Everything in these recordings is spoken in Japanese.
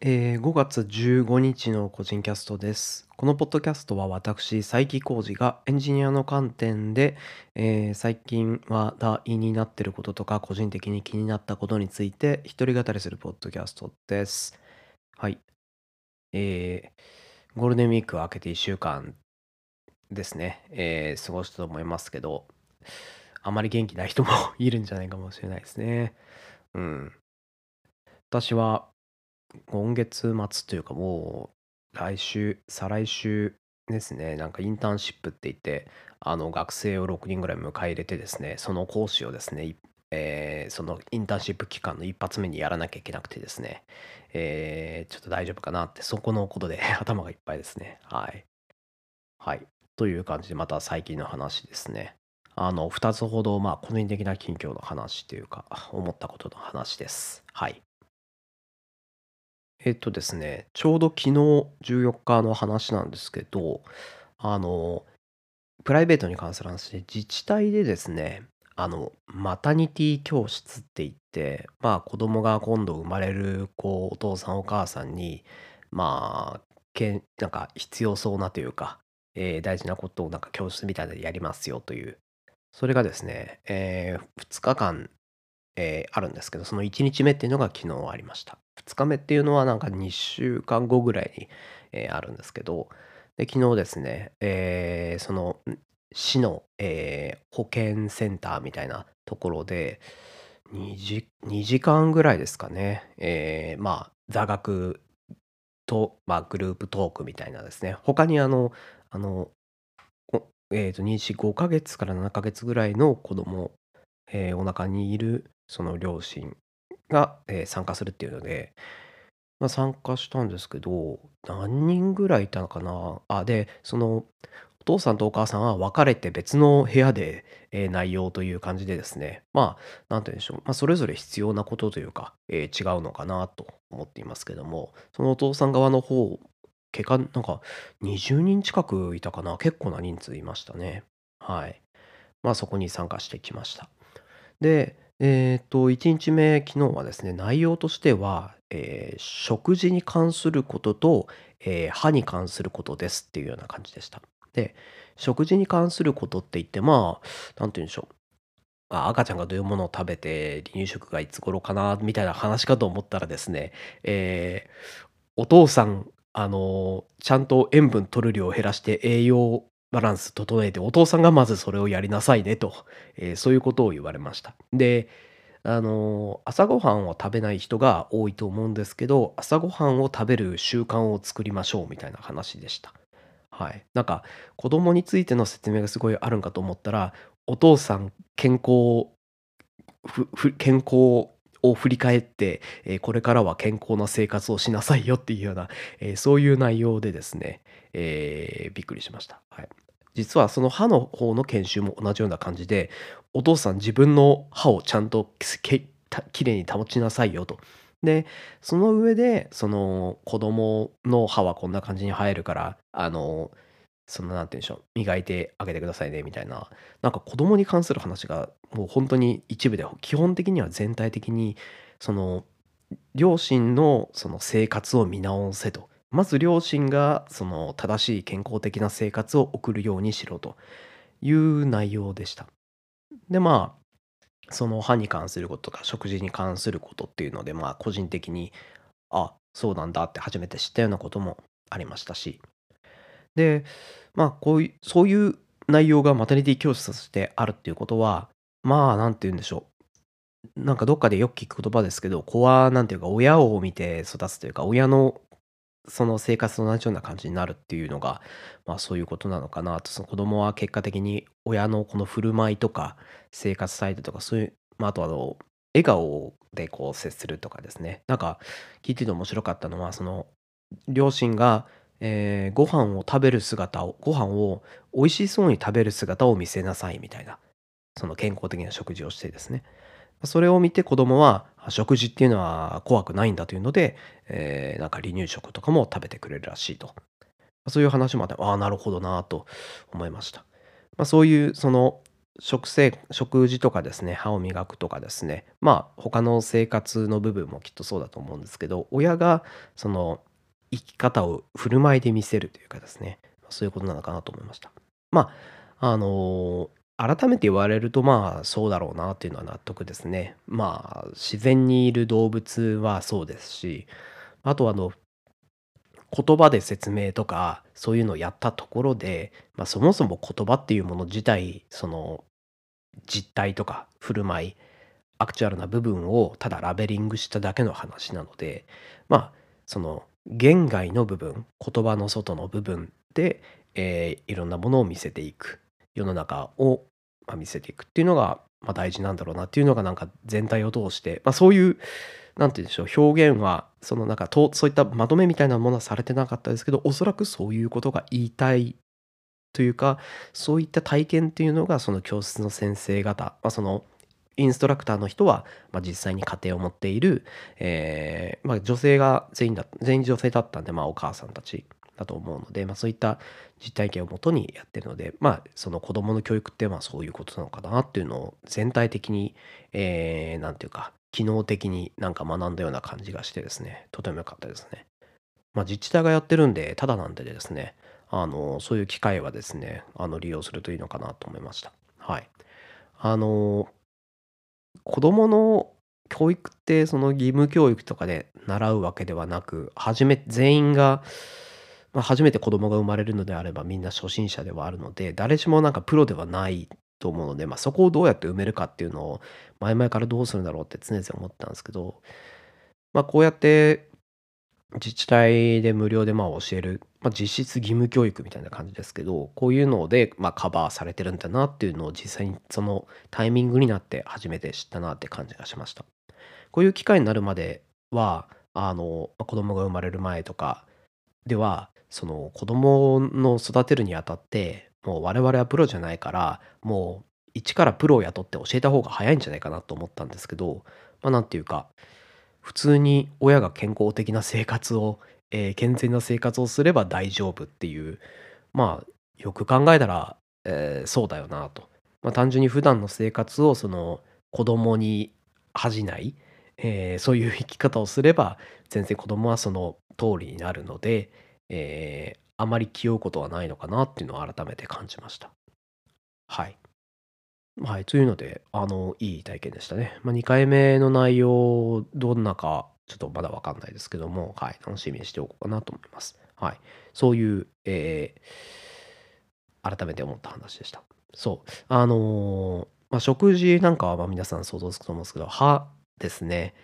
えー5月15日の個人キャストです。このポッドキャストは私、佐伯浩二がエンジニアの観点で、えー最近話題になっていることとか、個人的に気になったことについて、一人語りするポッドキャストです。はい。えーゴールデンウィークを明けて1週間ですね、えー過ごしたと思いますけど、あまり元気ない人も いるんじゃないかもしれないですね。うん。私は今月末というかもう来週、再来週ですね、なんかインターンシップって言って、あの学生を6人ぐらい迎え入れてですね、その講師をですね、えーそのインターンシップ期間の一発目にやらなきゃいけなくてですね、えーちょっと大丈夫かなって、そこのことで 頭がいっぱいですね。はい。はい。という感じで、また最近の話ですね。あの、2つほど、まあ、個人的な近況の話というか、思ったことの話です。はい。えっとですね、ちょうど昨日14日の話なんですけど、あの、プライベートに関する話で、自治体でですね、あの、マタニティ教室って言って、まあ、子供が今度生まれる、こう、お父さんお母さんに、まあ、けんなんか必要そうなというか、えー大事なことをなんか教室みたいなのでやりますよという、それがですね、え2日間、えーあるんですけど、その1日目っていうのが昨日ありました。2日目っていうのはなんか2週間後ぐらいに、えーあるんですけど、で昨日ですね、えーその市の、えー保健センターみたいなところで2時 ,2 時間ぐらいですかね、えーまあ座学と、まあ、グループトークみたいなですね他にあのあのえー、と妊娠5ヶ月から7ヶ月ぐらいの子供、えーお腹にいるその両親が、えー参加するっていうので、まあ、参加したんですけど何人ぐらいいたのかな？あでそのお父さんとお母さんは別れて別の部屋で、えー内容という感じでですね。まあなんて言うんでしょう、まあ、それぞれ必要なことというか、えー違うのかなと思っていますけどもそのお父さん側の方結果なんか20人近くいたかな？結構な人数いましたね。はい。まあそこに参加してきました。でえっと1日目昨日はですね内容としては、えー食事に関することと、えー歯に関することですっていうような感じでした。で食事に関することって言ってまあなんて言うんでしょう。あ赤ちゃんがどういうものを食べて離乳食がいつ頃かなみたいな話かと思ったらですね、えーお父さんあのちゃんと塩分取る量を減らして栄養バランス整えてお父さんがまずそれをやりなさいねと、えーそういうことを言われました。であの朝ごはんを食べない人が多いと思うんですけど朝ごはんを食べる習慣を作りましょうみたいな話でした。はい。なんか子供についての説明がすごいあるんかと思ったらお父さん健康ふふ健康を振り返って、えーこれからは健康な生活をしなさいよっていうような、えーそういう内容でですね、えーびっくりしました、はい、実はその歯の方の研修も同じような感じでお父さん自分の歯をちゃんとけたきれいに保ちなさいよと。でその上でその子供の歯はこんな感じに生えるからあのそのなんて言うんでしょう磨いてあげてくださいねみたいな。なんか子供に関する話がもう本当に一部で基本的には全体的にその両親のその生活を見直せと。まず両親がその正しい健康的な生活を送るようにしろという内容でした。でまあその歯に関することとか食事に関することっていうのでまあ個人的にあそうなんだって初めて知ったようなこともありましたし。でまあこういうそういう内容がマタニティ教室としてあるっていうことはまあなんて言うんでしょう。なんかどっかでよく聞く言葉ですけど子はなんていうか親を見て育つというか親のその生活と同じような感じになるっていうのがまあそういうことなのかなと。その子供は結果的に親のこの振る舞いとか生活態度とかそういう、まあ、あとあの笑顔でこう接するとかですね。なんか聞いてて面白かったのはその両親が、えーご飯を食べる姿をご飯を美味しそうに食べる姿を見せなさいみたいなその健康的な食事をしてですね。それを見て子供は食事っていうのは怖くないんだというので、えーなんか離乳食とかも食べてくれるらしいと。そういう話もあってああなるほどなと思いました、まあ、そういうその食生食事とかですね、歯を磨くとかですね、まあ、他の生活の部分もきっとそうだと思うんですけど、親がその生き方を振る舞いで見せるというかですね、そういうことなのかなと思いました。まあ、あの、改めて言われると、まあ、そうだろうなっていうのは納得ですね。まあ、自然にいる動物はそうですし、あとあの、言葉で説明とか、そういうのをやったところで、まあ、そもそも言葉っていうもの自体、その、実態とか振る舞い、アクチュアルな部分をただラベリングしただけの話なので、まあ、その、言外の部分、言葉の外の部分で、えーいろんなものを見せていく。世の中を、ま、見せていくっていうのが、まあ、大事なんだろうなっていうのがなんか全体を通して、まあ、そういうなんて言うんでしょう表現はそのなんかとそういったまとめみたいなものはされてなかったですけどおそらくそういうことが言いたいというかそういった体験っていうのがその教室の先生方、まあ、そのインストラクターの人は、まあ、実際に家庭を持っている、えーまあ、女性が全員だ全員女性だったんで、まあ、お母さんたちだと思うので、まあ、そういった実体験をもとにやってるので、まあ、その子どもの教育ってまあそういうことなのかなっていうのを全体的に、えー、ていうか機能的になんか学んだような感じがしてですねとても良かったですね。まあ、自治体がやってるんでただなんでですねあのそういう機会はですねあの利用するといいのかなと思いました。はい。あの子どもの教育ってその義務教育とかで習うわけではなく初め全員が、まあ、初めて子供が生まれるのであればみんな初心者ではあるので誰しもなんかプロではないと思うので、まあ、そこをどうやって埋めるかっていうのを前々からどうするんだろうって常々思ったんですけど、まあ、こうやって自治体で無料でまあ教える、まあ、実質義務教育みたいな感じですけどこういうのでまあカバーされてるんだなっていうのを実際にそのタイミングになって初めて知ったなって感じがしました。こういう機会になるまではあのま子供が生まれる前とかではその子供の育てるにあたってもう我々はプロじゃないからもう一からプロを雇って教えた方が早いんじゃないかなと思ったんですけどまあなんていうか普通に親が健康的な生活を、えー健全な生活をすれば大丈夫っていうまあよく考えたら、えーそうだよなと、まあ、単純に普段の生活をその子供に恥じない、えーそういう生き方をすれば全然子供はその通りになるので、えーあまり気負うことはないのかなっていうのを改めて感じました。はい。はい、というので、あの、いい体験でしたね。まあ、2回目の内容、どんなか、ちょっとまだわかんないですけども、はい、楽しみにしておこうかなと思います。はい。そういう、えー改めて思った話でした。そう。あのーまあ、食事なんかはまあ皆さん想像つくと思うんですけど、歯ですね。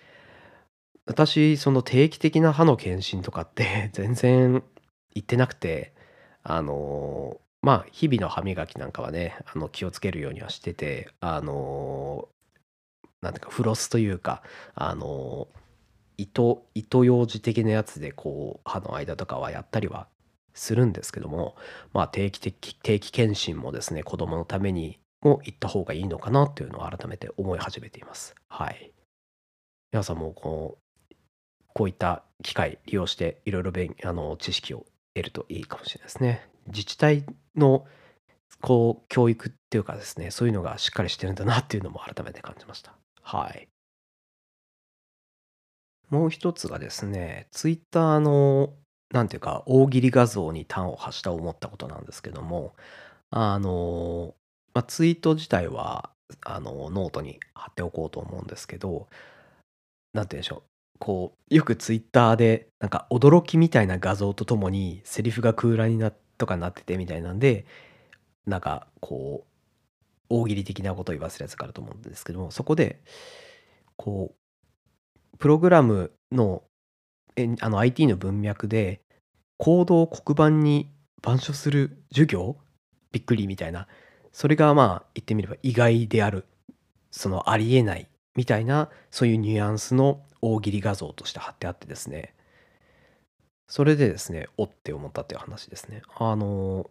私、その定期的な歯の検診とかって 全然行ってなくて、あのーまあ、日々の歯磨きなんかはね、あの気をつけるようにはしてて、あのーなんていうか、フロスというか、あのー糸、糸ようじ的なやつで、こう、歯の間とかはやったりはするんですけども、まあ、定期的、定期検診もですね、子供のためにも行った方がいいのかなっていうのを改めて思い始めています。はい。皆さんもこう、こういった機会利用していろいろあの知識を得るといいかもしれないですね。自治体のこう教育っていうかですね、そういうのがしっかりしてるんだなっていうのも改めて感じました。はい。もう一つがですね、ツイッターの、なんていうか、大喜利画像に端を発した思ったことなんですけども、あの、まあ、ツイート自体は、あの、ノートに貼っておこうと思うんですけど、なんて言うんでしょう。こう、よくツイッターで、なんか驚きみたいな画像とともに、セリフが空欄になとかなっててみたいなんで、なんかこう、大喜利的なことを言わせるやつがあると思うんですけども、そこで、こう、プログラムの、あの IT の文脈で、コードを黒板に板書する授業？びっくりみたいな。それがまあ言ってみれば意外である。そのありえないみたいな、そういうニュアンスの大喜利画像として貼ってあってですね。それでですね、おって思ったっていう話ですね。あの、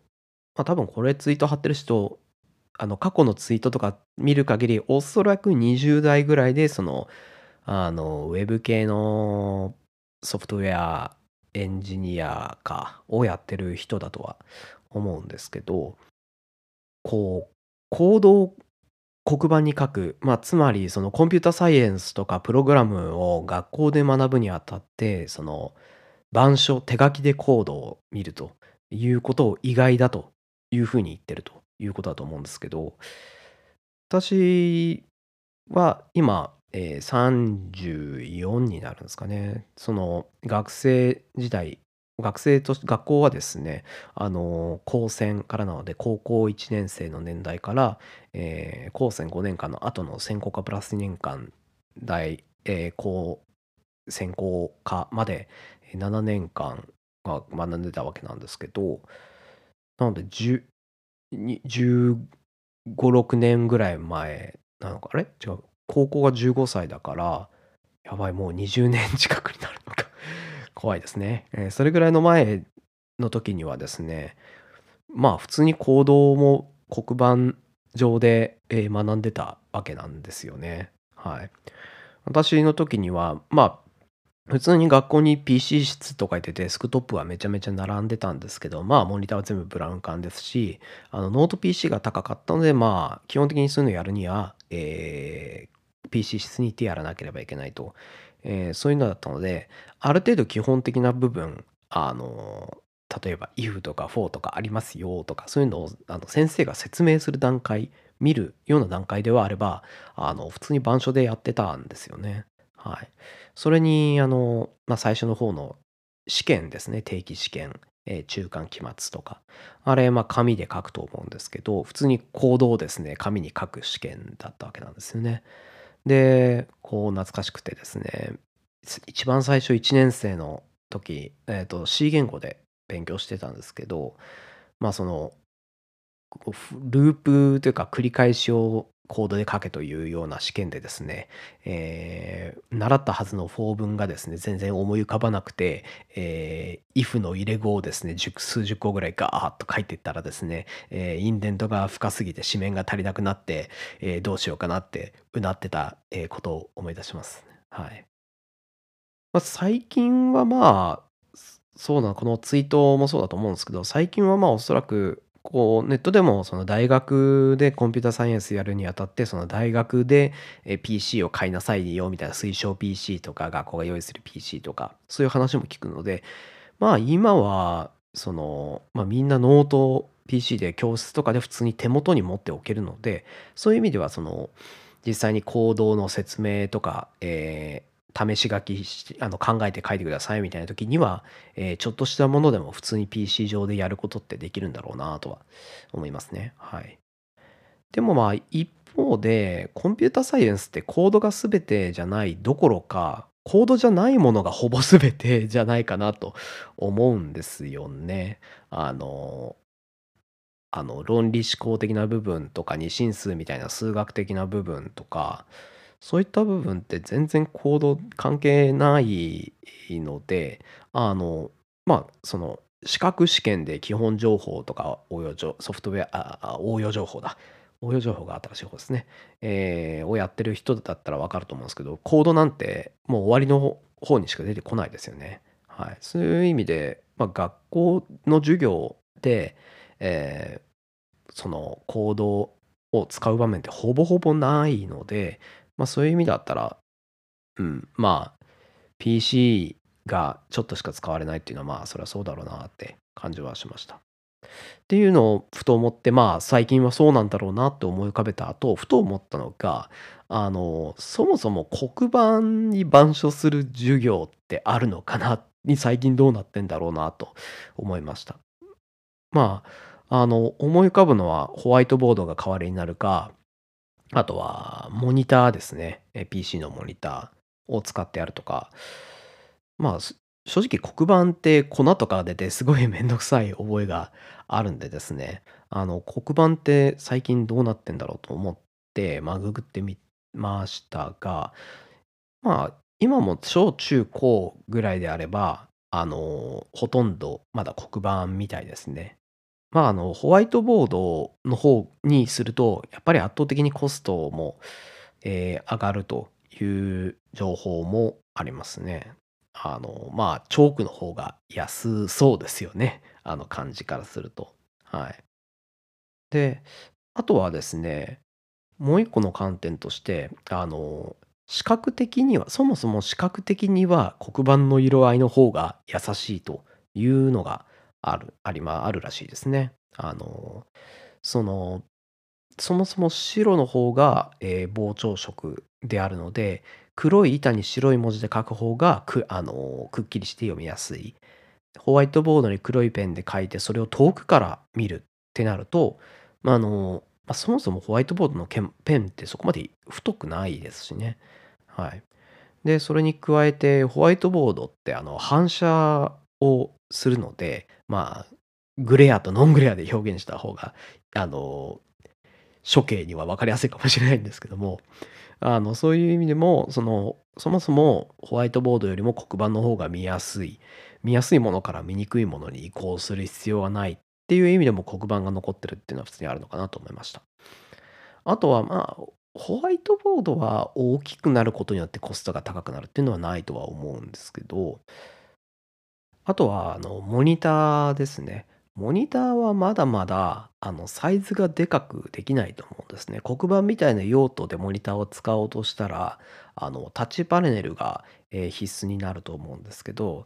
まあ、多分これツイート貼ってる人、あの過去のツイートとか見る限り、おそらく20代ぐらいで、その、あの、ウェブ系のソフトウェアエンジニアかをやってる人だとは思うんですけど、こう、コードを黒板に書く、まあ、つまりそのコンピュータサイエンスとかプログラムを学校で学ぶにあたって、その板書、手書きでコードを見るということを意外だというふうに言ってるということだと思うんですけど、私は今、えー、34になるんですかね。その学生時代、学生と学校はですね、あの高専からなので高校1年生の年代から、えー、高専5年間の後の専攻科プラス2年間大、えー、高専攻科まで7年間が学んでたわけなんですけどなので15、6年ぐらい前なのかあれ？違う高校が15歳だからやばいもう20年近くになるのか。怖いですね、えー、それぐらいの前の時にはですねまあ普通にコードも黒板上で、え学んでたわけなんですよね。はい。私の時にはまあ普通に学校に PC 室とか行ってデスクトップはめちゃめちゃ並んでたんですけど、まあモニターは全部ブラウン管ですし、あのノート PC が高かったので、まあ基本的にそういうのやるには、えー、PC 室に行ってやらなければいけないと、えー、そういうのだったので、ある程度基本的な部分、あの、例えば if とか for とかありますよとか、そういうのをあの先生が説明する段階、見るような段階ではあれば、あの普通に板書でやってたんですよね。はい。それに、あの、まあ、最初の方の試験ですね、定期試験、えー、中間期末とか。あれ、まあ、紙で書くと思うんですけど、普通にコードをですね、紙に書く試験だったわけなんですよね。で、こう、懐かしくてですね、一番最初1年生の時、えっ、ー、と、C 言語で勉強してたんですけど、まあ、その、ループというか繰り返しをコードで書けというような試験でですね、えー、習ったはずのフォー文がですね、全然思い浮かばなくて、えー、if の入れ子をですね、数十個ぐらいガーッと書いていったらですね、えー、インデントが深すぎて紙面が足りなくなって、えー、どうしようかなってうなってたことを思い出します。はい。まあ、最近はまあ、そうなの、このツイートもそうだと思うんですけど、最近はまあおそらくこうネットでもその大学でコンピューターサイエンスやるにあたってその大学で PC を買いなさいよみたいな推奨 PC とか学校が用意する PC とかそういう話も聞くのでまあ今はその、まあ、みんなノート PC で教室とかで普通に手元に持っておけるのでそういう意味ではその実際に行動の説明とか、え試し書きしあの考えて書いてくださいみたいな時には、えー、ちょっとしたものでも普通に PC 上でやることってできるんだろうなとは思いますね。はい。でもまあ一方でコンピュータサイエンスってコードが全てじゃないどころかコードじゃないものがほぼ全てじゃないかなと思うんですよね。あのあの論理思考的な部分とか二進数みたいな数学的な部分とかそういった部分って全然コード関係ないので、あの、まあ、その、資格試験で基本情報とか応用情ソフトウェア、あ応用情報だ。応用情報が新しい方ですね。えー、をやってる人だったらわかると思うんですけど、コードなんてもう終わりの方にしか出てこないですよね。はい。そういう意味で、まあ、学校の授業で、えー、そのコードを使う場面ってほぼほぼないので、まあそういう意味だったら、うん、まあ PC がちょっとしか使われないっていうのはまあそれはそうだろうなって感じはしました。っていうのをふと思ってまあ最近はそうなんだろうなって思い浮かべた後ふと思ったのがあのそもそも黒板に板書する授業ってあるのかな？に最近どうなってんだろうなと思いました。まああの思い浮かぶのはホワイトボードが代わりになるかあとは、モニターですね。PC のモニターを使ってやるとか。まあ、正直黒板って粉とか出てすごいめんどくさい覚えがあるんでですね。あの、黒板って最近どうなってんだろうと思って、まあ、ググってみましたが、まあ、今も小中高ぐらいであれば、あの、ほとんどまだ黒板みたいですね。まあ、あの、ホワイトボードの方にすると、やっぱり圧倒的にコストも、えー、上がるという情報もありますね。あの、まあ、チョークの方が安そうですよね。あの感じからすると。はい。で、あとはですね、もう一個の観点として、あの、視覚的にはそもそも視覚的には黒板の色合いの方が優しいというのがあるありまあるらしいですね。あの、その、そもそも白の方が、えー膨張色であるので、黒い板に白い文字で書く方がくあの、くっきりして読みやすい。ホワイトボードに黒いペンで書いて、それを遠くから見るってなると、まあ、あの、まあ、そもそもホワイトボードのペンってそこまで太くないですしね。はい。で、それに加えて、ホワイトボードってあの反射をするので、まあ、グレアとノングレアで表現した方が、あの、処刑には分かりやすいかもしれないんですけども、あの、そういう意味でも、その、そもそもホワイトボードよりも黒板の方が見やすい。見やすいものから見にくいものに移行する必要はないっていう意味でも黒板が残ってるっていうのは普通にあるのかなと思いました。あとはまあ、ホワイトボードは大きくなることによってコストが高くなるっていうのはないとは思うんですけど、あとはあのモニターですね。モニターはまだまだあのサイズがでかくできないと思うんですね。黒板みたいな用途でモニターを使おうとしたら、あのタッチパネルが、必須になると思うんですけど、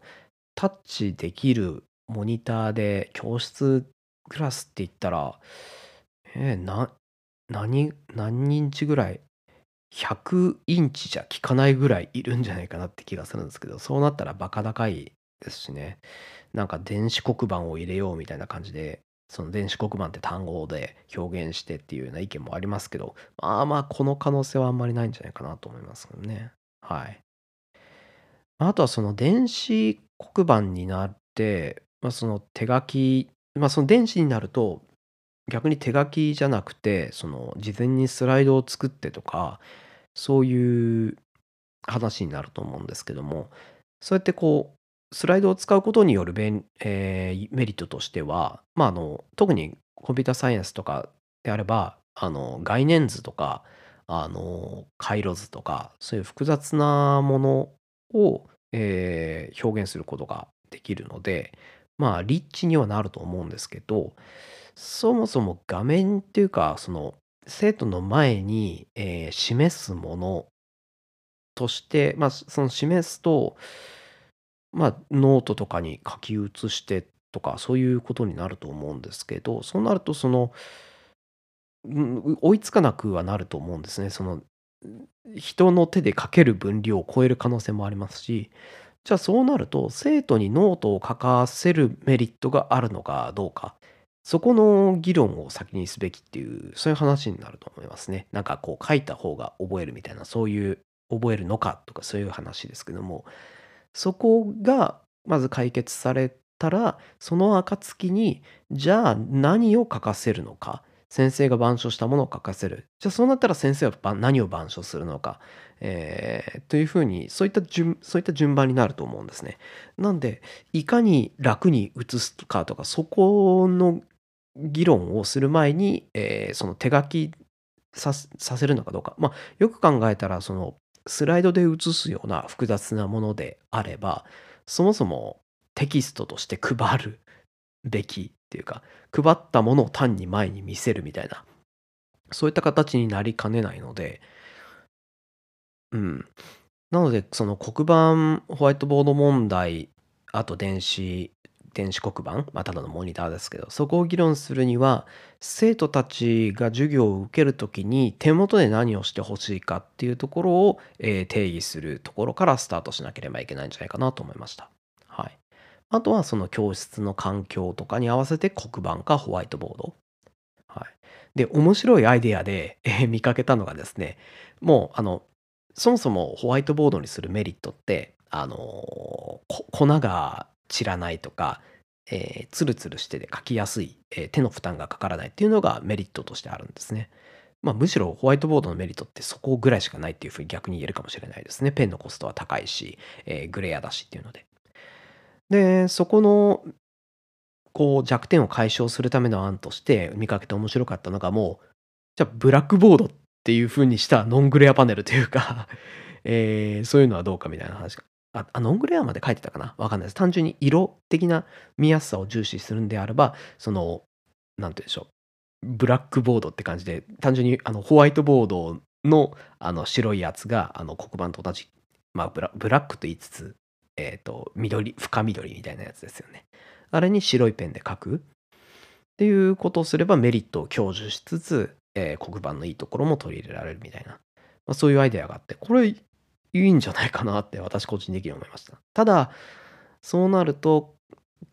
タッチできるモニターで教室クラスって言ったら、えーな、何、何インチぐらい ?100 インチじゃ効かないぐらいいるんじゃないかなって気がするんですけど、そうなったらバカ高いですしね。なんか電子黒板を入れようみたいな感じで、その電子黒板って単語で表現してっていうような意見もありますけど、まあまあこの可能性はあんまりないんじゃないかなと思いますけどね。はい。あとはその電子黒板になって、まあ、その手書き、まあ、その電子になると逆に手書きじゃなくてその事前にスライドを作ってとかそういう話になると思うんですけどもそうやってこうスライドを使うことによる便、えーメリットとしては、まあ、あの特にコンピュータサイエンスとかであればあの概念図とかあの回路図とかそういう複雑なものを、えー表現することができるのでまあリッチにはなると思うんですけどそもそも画面っていうかその生徒の前に、えー示すものとして、まあ、その示すと、まあ、ノートとかに書き写してとかそういうことになると思うんですけどそうなるとその、追いつかなくはなると思うんですね。その人の手で書ける分量を超える可能性もありますしじゃあそうなると生徒にノートを書かせるメリットがあるのかどうかそこの議論を先にすべきっていうそういう話になると思いますね。なんかこう書いた方が覚えるみたいなそういう覚えるのかとかそういう話ですけどもそこがまず解決されたらその暁にじゃあ何を書かせるのか？先生が板書したものを書かせる。じゃあそうなったら先生は何を板書するのか、えーというふうにそういった順そういった順番になると思うんですね。なんでいかに楽に写すかとかそこの議論をする前に、えーその手書きささせるのかどうか、まあ、よく考えたらそのスライドで写すような複雑なものであればそもそもテキストとして配るべきっていうか配ったものを単に前に見せるみたいなそういった形になりかねないのでうん。なのでその黒板ホワイトボード問題あと電子電子黒板、まあ、ただのモニターですけどそこを議論するには生徒たちが授業を受けるときに手元で何をしてほしいかっていうところを、え定義するところからスタートしなければいけないんじゃないかなと思いました。はい、あとはその教室の環境とかに合わせて黒板かホワイトボード。はい、で面白いアイデアで、え見かけたのがですねもうあのそもそもホワイトボードにするメリットってあの粉が散らないとか、えーツルツルしてて書きやすい、えー手の負担がかからないっていうのがメリットとしてあるんですね。まあ、むしろホワイトボードのメリットってそこぐらいしかないっていうふうに逆に言えるかもしれないですね。ペンのコストは高いし、えーグレアだしっていうので。で、そこのこう弱点を解消するための案として見かけて面白かったのがもう、じゃあブラックボードっていう風にしたノングレアパネルというか、えーそういうのはどうかみたいな話が。あ、あノングレアまで書いてたかなわかんないです。単純に色的な見やすさを重視するんであれば、その、なんて言うんでしょう。ブラックボードって感じで、単純にあのホワイトボードのあの白いやつがあの黒板と同じ、まあブラブラックと言いつつ、えっ、と、緑、深緑みたいなやつですよね。あれに白いペンで書くっていうことをすればメリットを享受しつつ、えー黒板のいいところも取り入れられるみたいな、まあ、そういうアイデアがあって、これいいんじゃないかなって私個人的に思いました。ただ、そうなると、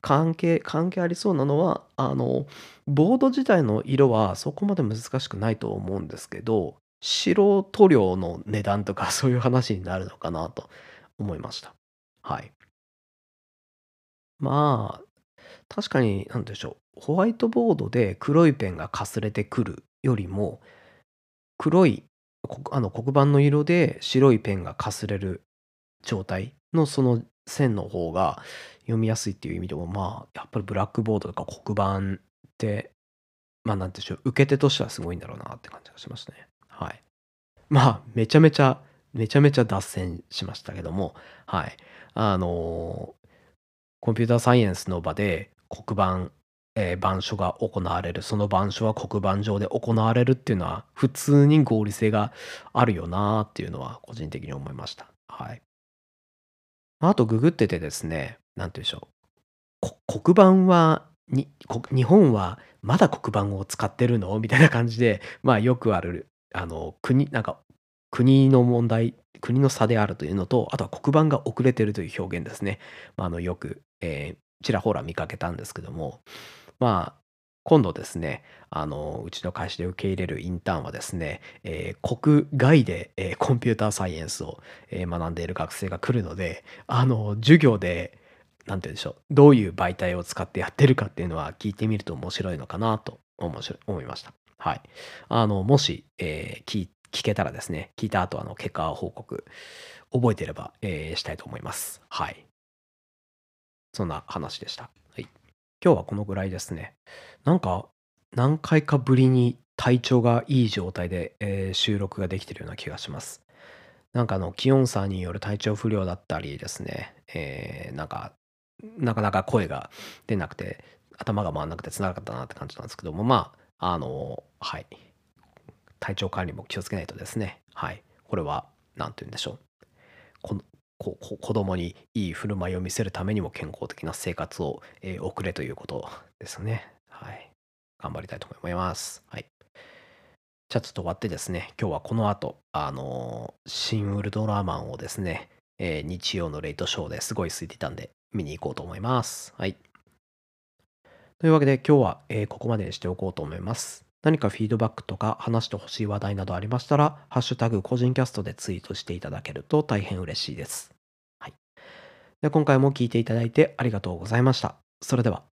関係、関係ありそうなのは、あの、ボード自体の色はそこまで難しくないと思うんですけど、白塗料の値段とか そういう話になるのかなと思いました。はい。まあ、確かに、なんでしょう。ホワイトボードで黒いペンがかすれてくるよりも、黒い、あの黒板の色で白いペンがかすれる状態のその線の方が読みやすいっていう意味でも、まあ、やっぱりブラックボードとか黒板って、まあ、なんていうんでしょう、受け手としてはすごいんだろうなって感じがしましたね。はい。まあ、めちゃめちゃ、めちゃめちゃ脱線しましたけども、はい。あのーコンピューターサイエンスの場で黒板、えー板書が行われる、その板書は黒板上で行われるっていうのは、普通に合理性があるよなっていうのは、個人的に思いました。はい。あと、ググっててですね、なんて言うんでしょう。黒板はに、日本はまだ黒板を使ってるの？みたいな感じで、まあよくある、あの、国、なんか、国の問題、国の差であるというのと、あとは黒板が遅れてるという表現ですね。まあ、あのよく、えーちらほら見かけたんですけども、まあ、今度ですね、あの、うちの会社で受け入れるインターンはですね、えー国外で、えーコンピューターサイエンスを、えー学んでいる学生が来るので、あの、授業で、なんて言うんでしょう、どういう媒体を使ってやってるかっていうのは聞いてみると面白いのかなと面白思いました。はい。あの、もし、え聞けたらですね、聞いた後、あの、結果報告、覚えてれば、えーしたいと思います。はい。そんな話でした。今日はこのぐらいですね。なんか、何回かぶりに体調がいい状態で、えー収録ができているような気がします。なんかあの、気温差による体調不良だったりですね、えーなんか、なかなか声が出なくて、頭が回らなくてつらかったなって感じなんですけども、まあ、あの、はい。体調管理も気をつけないとですね。はい。これは、なんて言うんでしょう。このここ子供にいい振る舞いを見せるためにも健康的な生活を、えー送れということですね。はい。頑張りたいと思います。はい。じゃあちょっと終わってですね、今日はこの後、あのー新ウルトラマンをですね、えー日曜のレイトショーですごい空いていたんで、見に行こうと思います。はい。というわけで今日は、えここまでにしておこうと思います。何かフィードバックとか話してほしい話題などありましたら、ハッシュタグ個人キャストでツイートしていただけると大変嬉しいです。はい。で今回も聞いていただいてありがとうございました。それでは。